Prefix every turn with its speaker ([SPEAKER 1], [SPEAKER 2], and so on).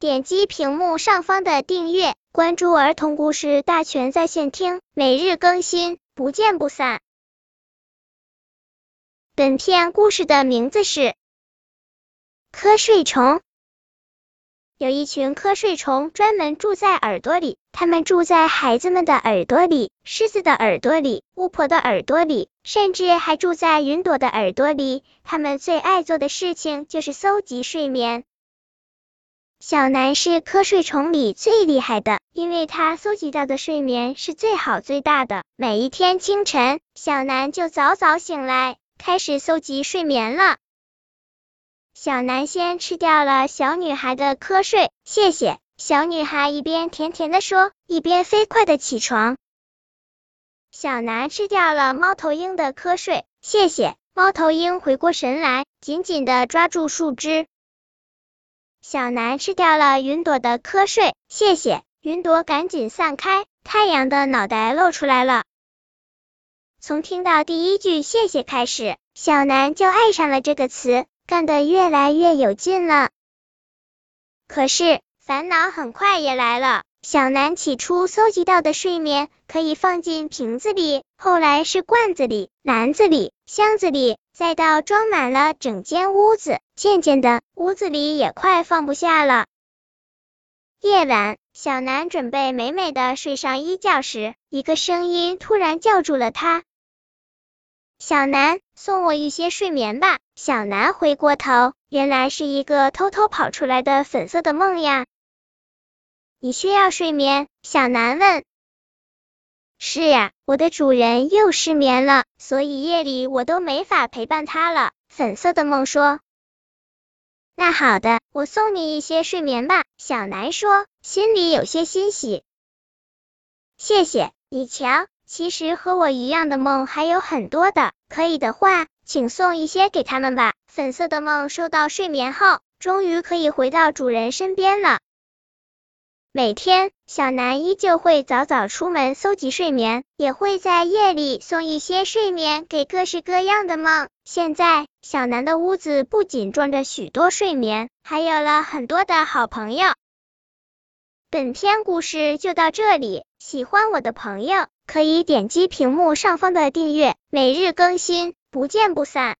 [SPEAKER 1] 点击屏幕上方的订阅，关注儿童故事大全在线听，每日更新，不见不散。本片故事的名字是瞌睡虫。有一群瞌睡虫专门住在耳朵里，它们住在孩子们的耳朵里、狮子的耳朵里、巫婆的耳朵里，甚至还住在云朵的耳朵里。它们最爱做的事情就是搜集睡眠。小南是瞌睡虫里最厉害的，因为他搜集到的睡眠是最好最大的。每一天清晨，小南就早早醒来，开始搜集睡眠了。小南先吃掉了小女孩的瞌睡，谢谢。小女孩一边甜甜的说，一边飞快的起床。小南吃掉了猫头鹰的瞌睡，谢谢。猫头鹰回过神来，紧紧的抓住树枝。小南吃掉了云朵的瞌睡，谢谢。云朵赶紧散开，太阳的脑袋露出来了。从听到第一句谢谢开始，小南就爱上了这个词。干得越来越有劲了，可是烦恼很快也来了。小南起初搜集到的睡眠可以放进瓶子里，后来是罐子里、篮子里、箱子里，再到装满了整间屋子。渐渐的，屋子里也快放不下了。夜晚，小南准备美美的睡上一觉时，一个声音突然叫住了他。小南，送我一些睡眠吧。小南回过头，原来是一个偷偷跑出来的粉色的梦呀。你需要睡眠？小南问。是呀，我的主人又失眠了，所以夜里我都没法陪伴他了。粉色的梦说。那好的，我送你一些睡眠吧。小南说，心里有些欣喜。谢谢，你瞧。其实和我一样的梦还有很多的，可以的话，请送一些给他们吧。粉色的梦收到睡眠后，终于可以回到主人身边了。每天，小南依旧会早早出门搜集睡眠，也会在夜里送一些睡眠给各式各样的梦。现在，小南的屋子不仅装着许多睡眠，还有了很多的好朋友。本篇故事就到这里，喜欢我的朋友可以点击屏幕上方的订阅，每日更新，不见不散。